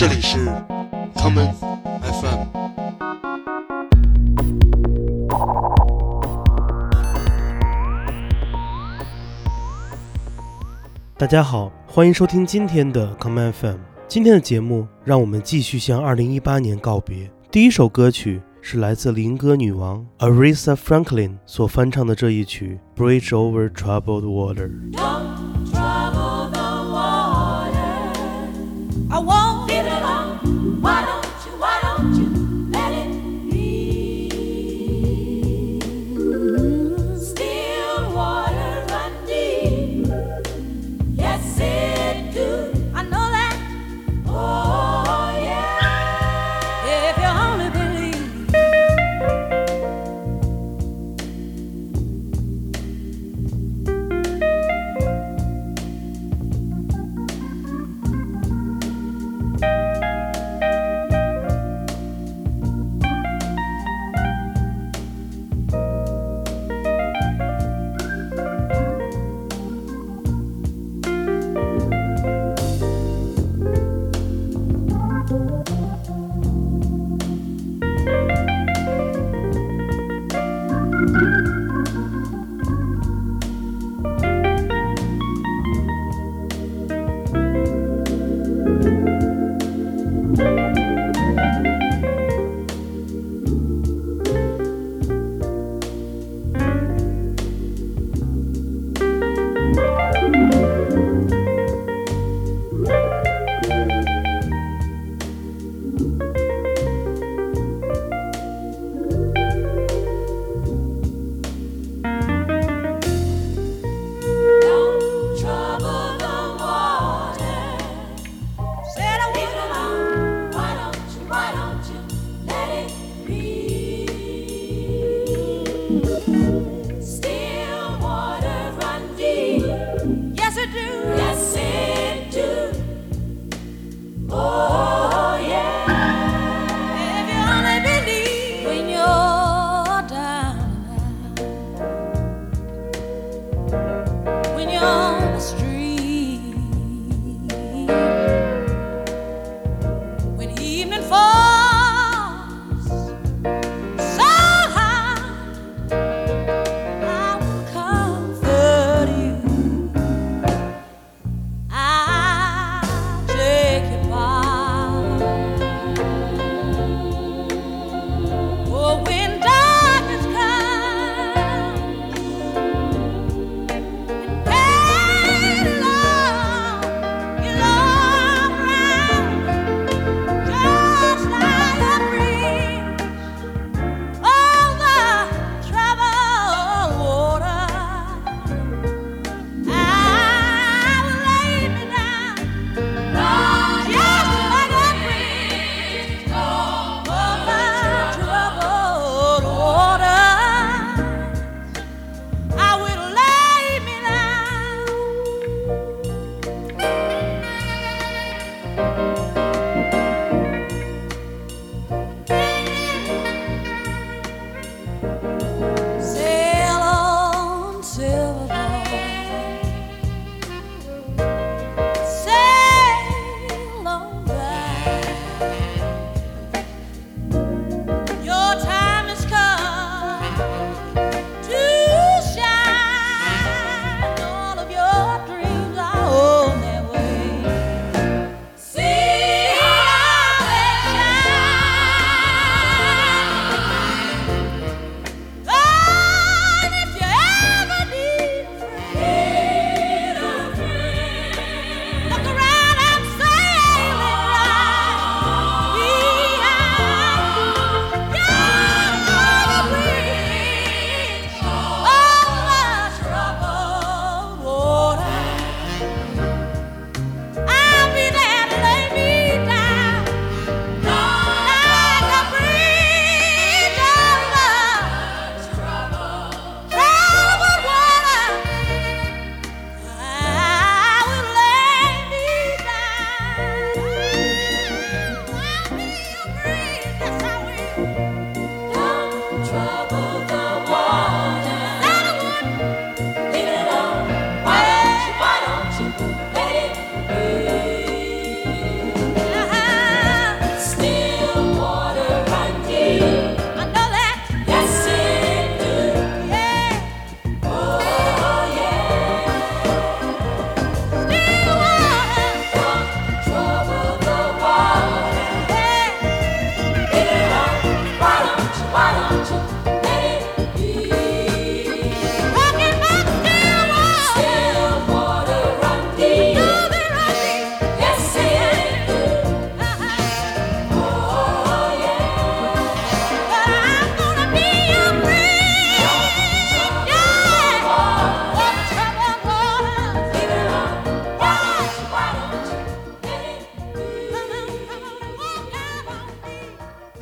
这里是 common FM。大家好，欢迎收听今天的 common FM。今天的节目，让我们继续向2018年告别。第一首歌曲是来自灵歌女王 Aretha Franklin 所翻唱的这一曲《Bridge Over Troubled Water》。Oh,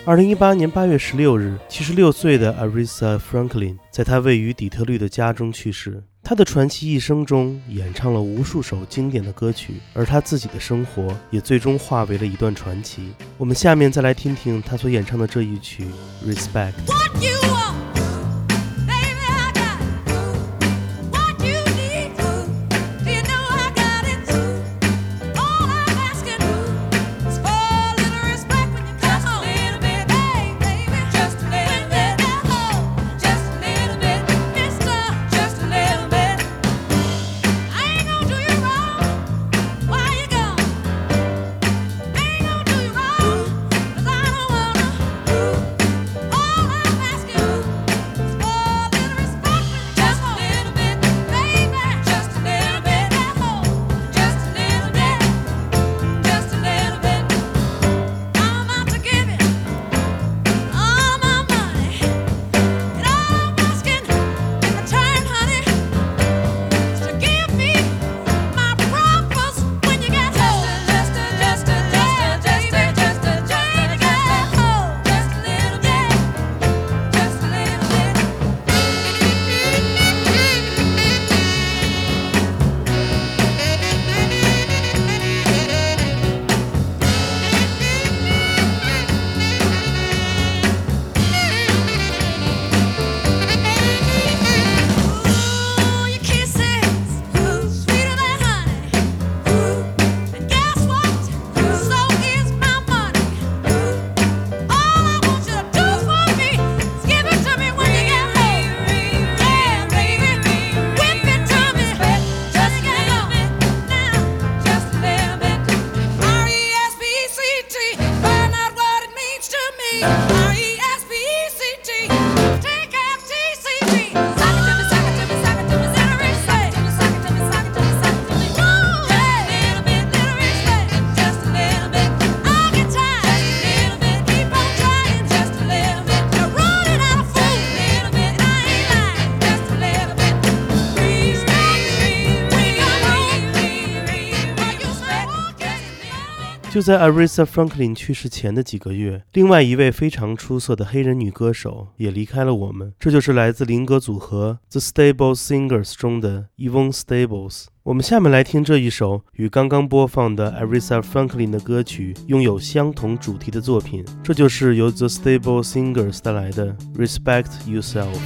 二零一八年八月十六日七十六岁的 arisa franklin 在他位于底特律的家中去世。他的传奇一生中演唱了无数首经典的歌曲而他自己的生活也最终化为了一段传奇。我们下面再来听听他所演唱的这一曲 respect what you are 在 Arisa franklin 去世前的几个月另外一位非常出色的黑人女歌手也离开了我们这就是来自灵歌组合 the stable singers 中的 yvonne stables 我们下面来听这一首与刚刚播放的 Arisa franklin 的歌曲拥有相同主题的作品这就是由 the stable singers 带来的 respect yourself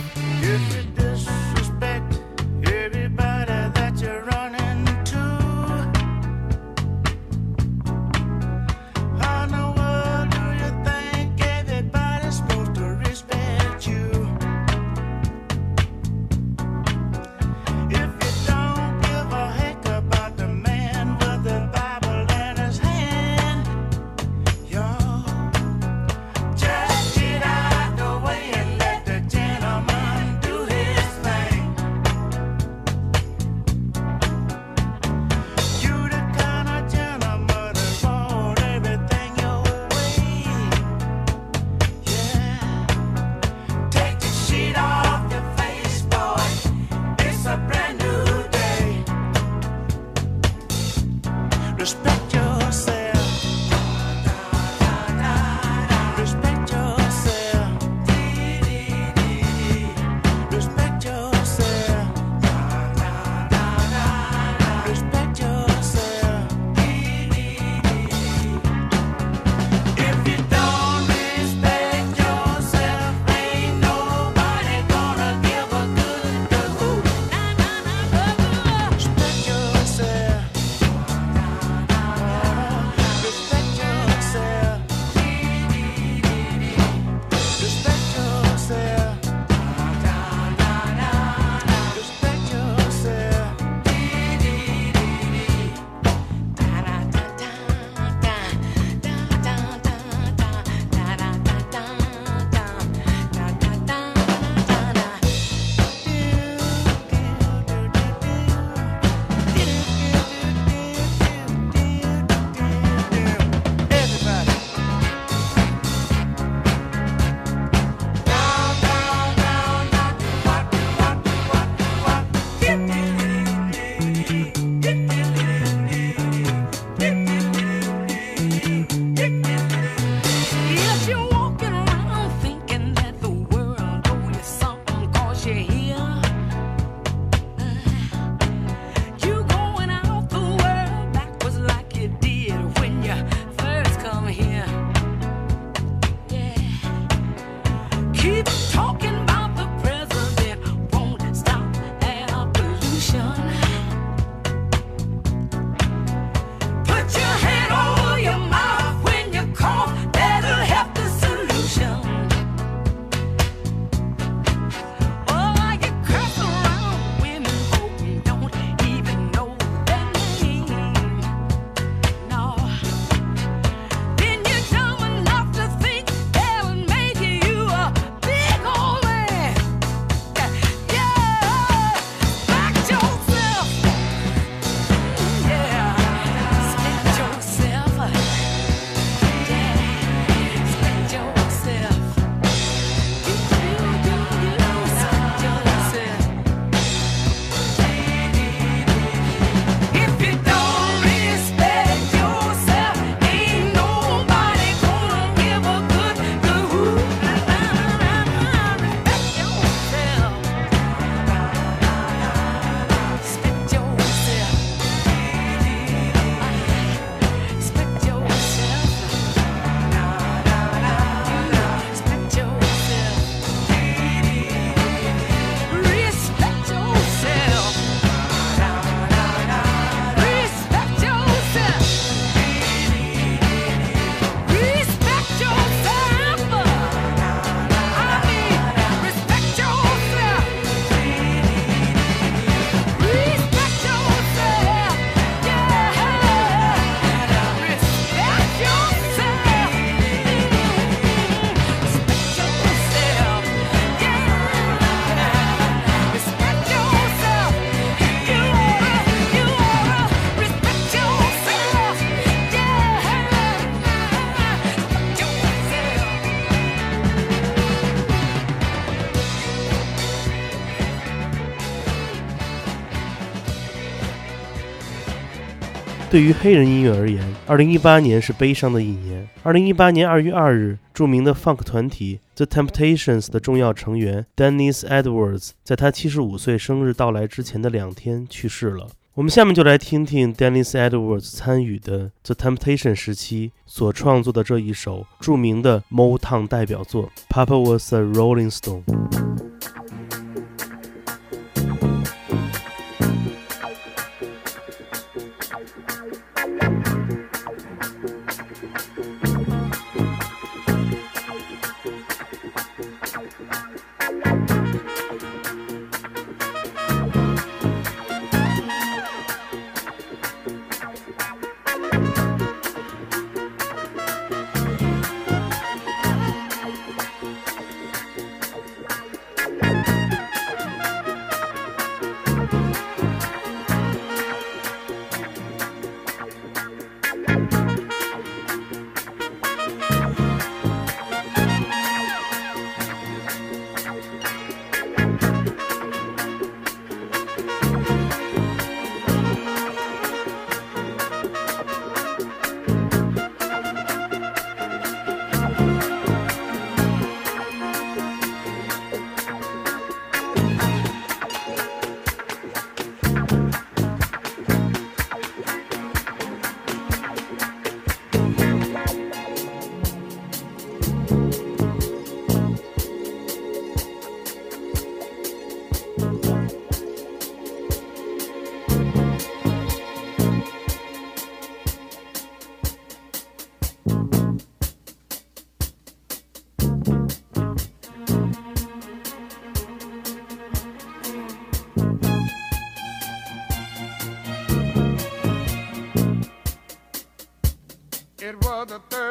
对于黑人音乐而言，2018年是悲伤的一年。2018年2月2日，著名的 funk 团体 The Temptations 的重要成员 Dennis Edwards 在他75岁生日到来之前的两天去世了。我们下面就来听听 Dennis Edwards 参与的 The Temptation 时期所创作的这一首著名的 Motown 代表作《Papa Was a Rolling Stone》。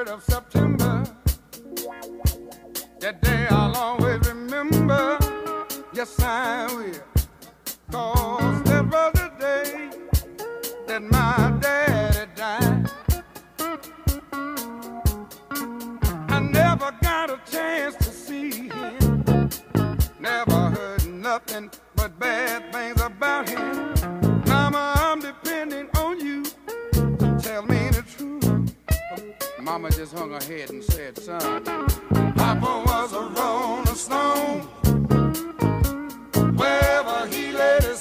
3rd of September. That day I'll always remember. Yes, I will. Cause that was the day that my daddy died. Just hung her head and said, son, Papa was a rolling stone. Wherever he laid his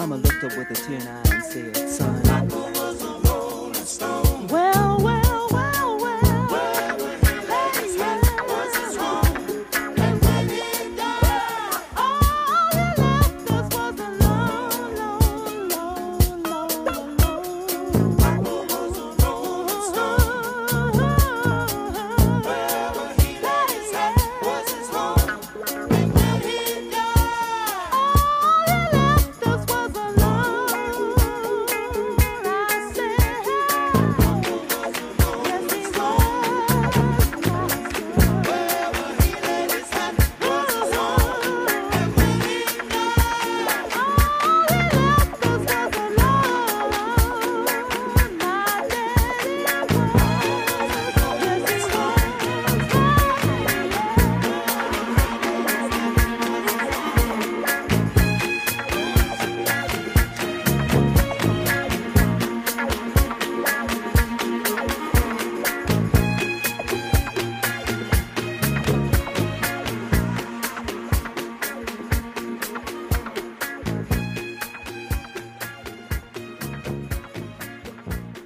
Mama looked up with a tear in her eye and said, son,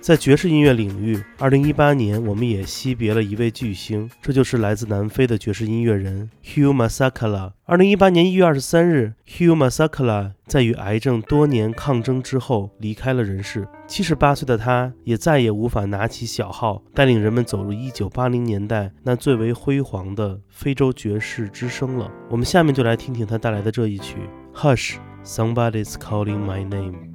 在爵士音乐领域，二零一八年我们也惜别了一位巨星，这就是来自南非的爵士音乐人 Hugh Masakala。二零一八年一月二十三日，Hugh Masakala 在与癌症多年抗争之后离开了人世。七十八岁的他，也再也无法拿起小号，带领人们走入一九八零年代那最为辉煌的非洲爵士之声了。我们下面就来听听他带来的这一曲《Hush, Somebody's Calling My Name》。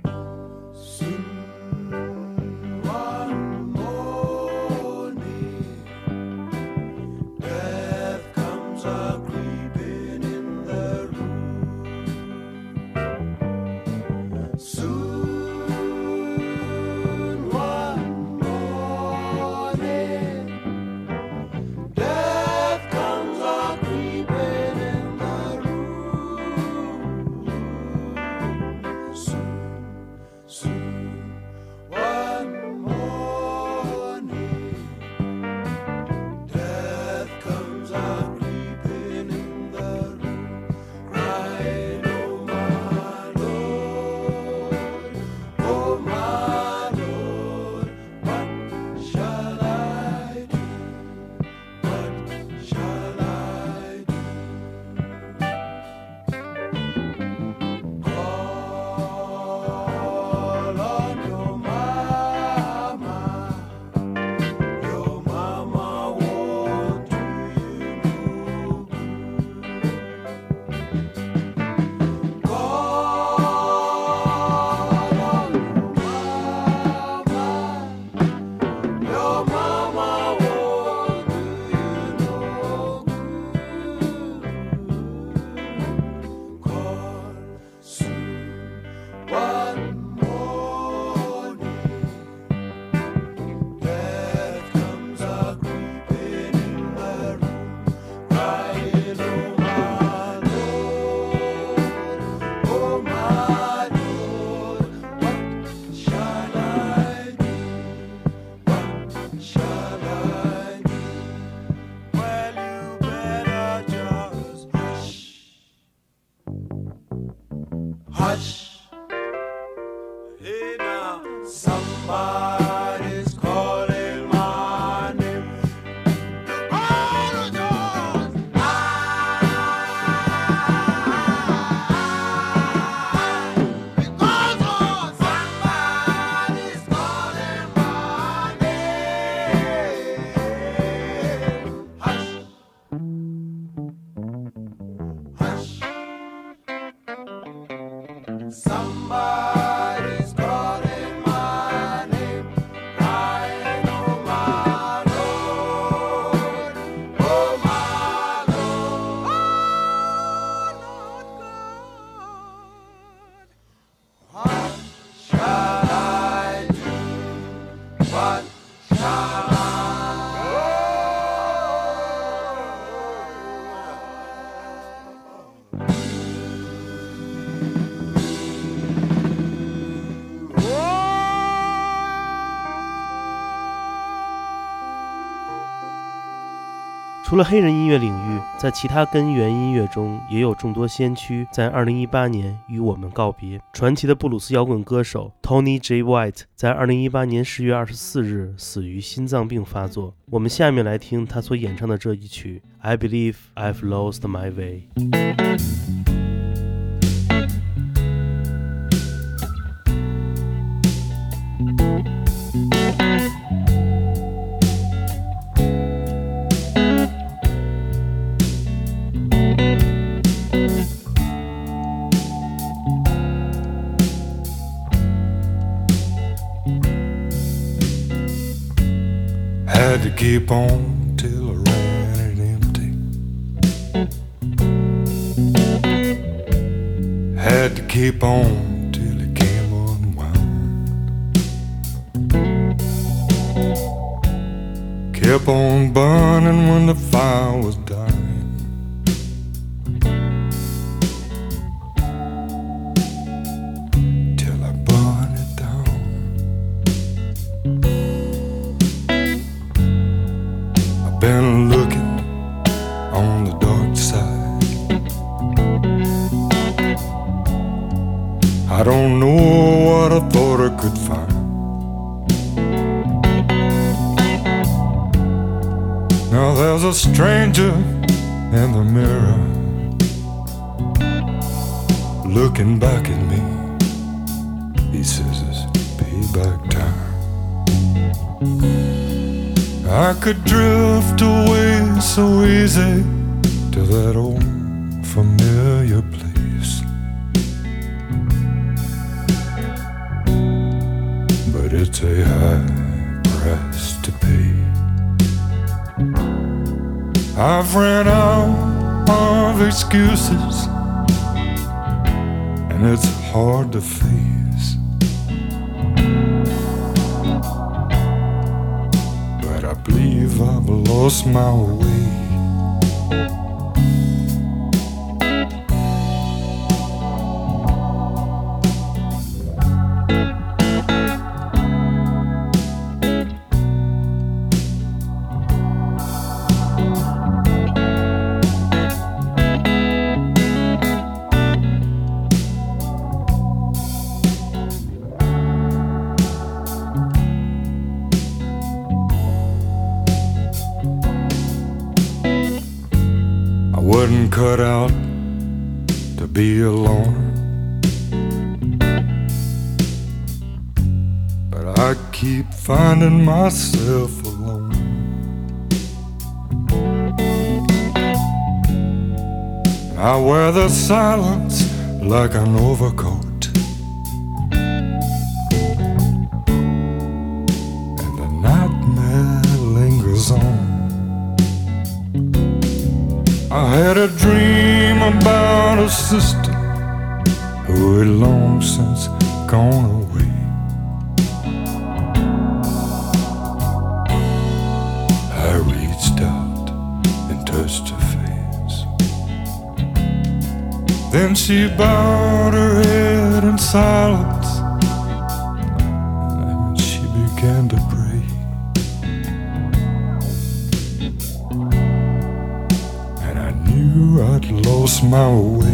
除了黑人音乐领域，在其他根源音乐中，也有众多先驱在2018年与我们告别。传奇的布鲁斯摇滚歌手 Tony J. White 在2018年10月24日死于心脏病发作。我们下面来听他所演唱的这一曲《I Believe I've Lost My Way》。Had to keep on till I ran it empty. Had to keep on till it came unwound. Kept on burning when the fire was looking back at me. He says it's payback time. I could drift away so easy to that old familiar place. But it's a high price to pay. I've ran out of excuses, and it's hard to face. but I believe I've lost my way. I keep finding myself alone. I wear the silence like an overcoat. And the nightmare lingers on. I had a dream about a sister who had long since gone away. Then she bowed her head in silence and she began to pray. and I knew I'd lost my way.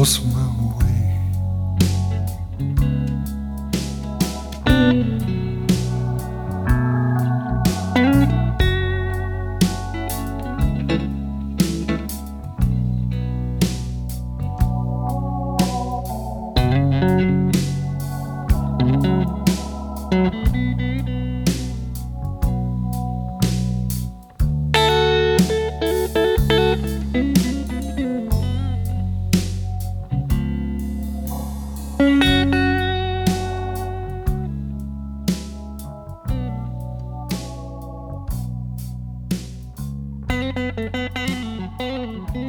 Haus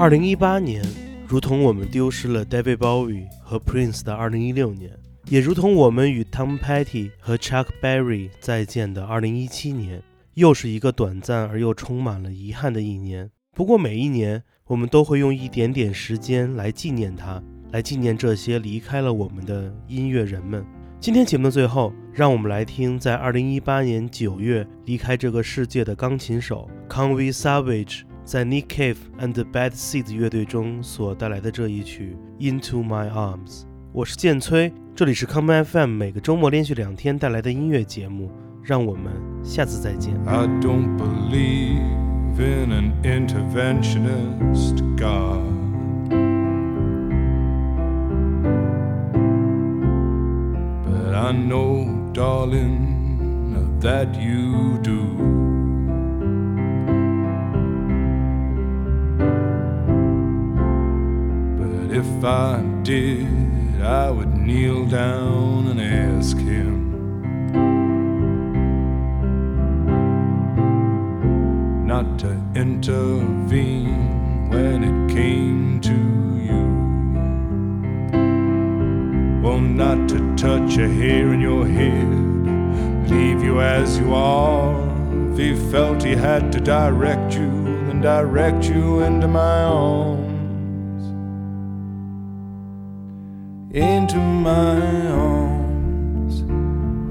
二零一八年，如同我们丢失了 David Bowie 和 Prince 的二零一六年，也如同我们与 Tom Petty 和 Chuck Berry 再见的二零一七年，又是一个短暂而又充满了遗憾的一年。不过每一年，我们都会用一点点时间来纪念他，来纪念这些离开了我们的音乐人们。今天节目的最后，让我们来听在2018年9月离开这个世界的钢琴手 Conway Savage 在 Nick Cave and the Bad Seeds 乐队中所带来的这一曲《Into My Arms》。我是建崔，这里是 Come FM 每个周末连续两天带来的音乐节目，让我们下次再见。 I don't believe in an interventionist God. But I know, darling, that you do. If I did, I would kneel down and ask him. not to intervene when it came to you. Well, not to touch a hair in your head, leave you as you are. If he felt he had to direct you, then direct you into my arms. Into my arms,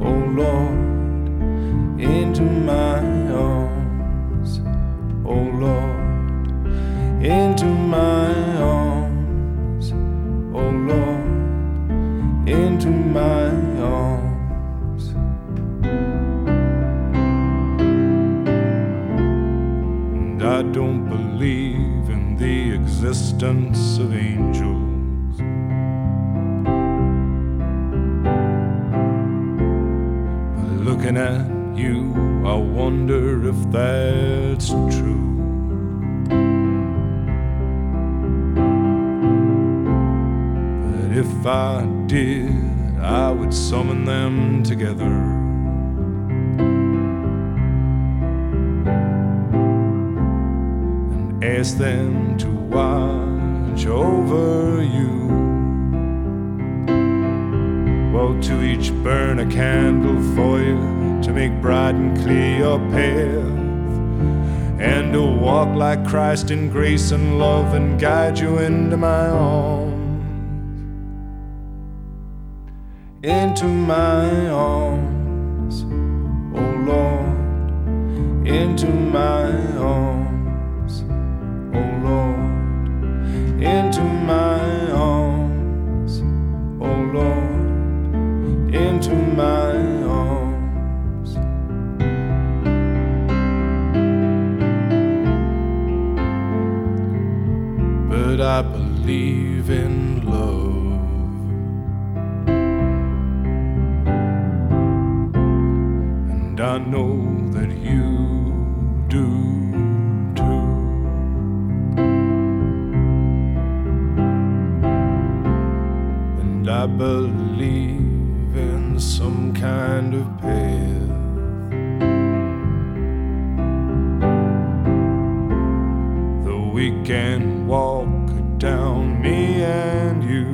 oh Lord, into my arms oh Lord, into my arms, oh Lord, into my arms. I don't believe in the existence of angels. If that's true. But if I did, I would summon them together. And ask them to watch over you. Well, to each burn a candle for you to make bright and clear your path, and to walk like Christ in grace and love and guide you into my arms. Into my arms, oh Lord, into my arms, oh Lord, into my arms, oh Lord, into my I believe in love. And I know that you do too. And I believe in some kind of path. We can walk down, me and you.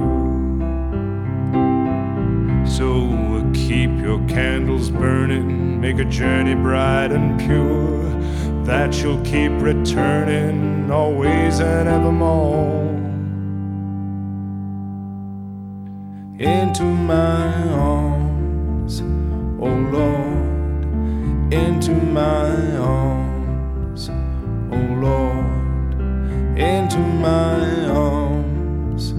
So keep your candles burning, make a journey bright and pure, that you'll keep returning always and evermore. Into my arms, oh Lord, into my arms, oh Lord, into my arms,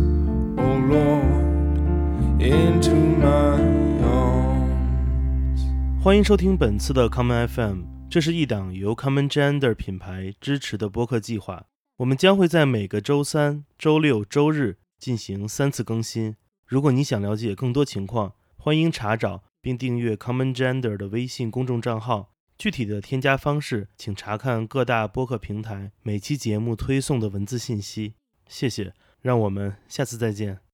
oh Lord, into my arms. 欢迎收听本次的 Common FM，这是一档由 Common Gender 品牌支持的播客计划。我们将会在每个周三、周六、周日进行三次更新。如果你想了解更多情况，欢迎查找并订阅 Common Gender 的微信公众账号。具体的添加方式，请查看各大播客平台每期节目推送的文字信息。谢谢，让我们下次再见。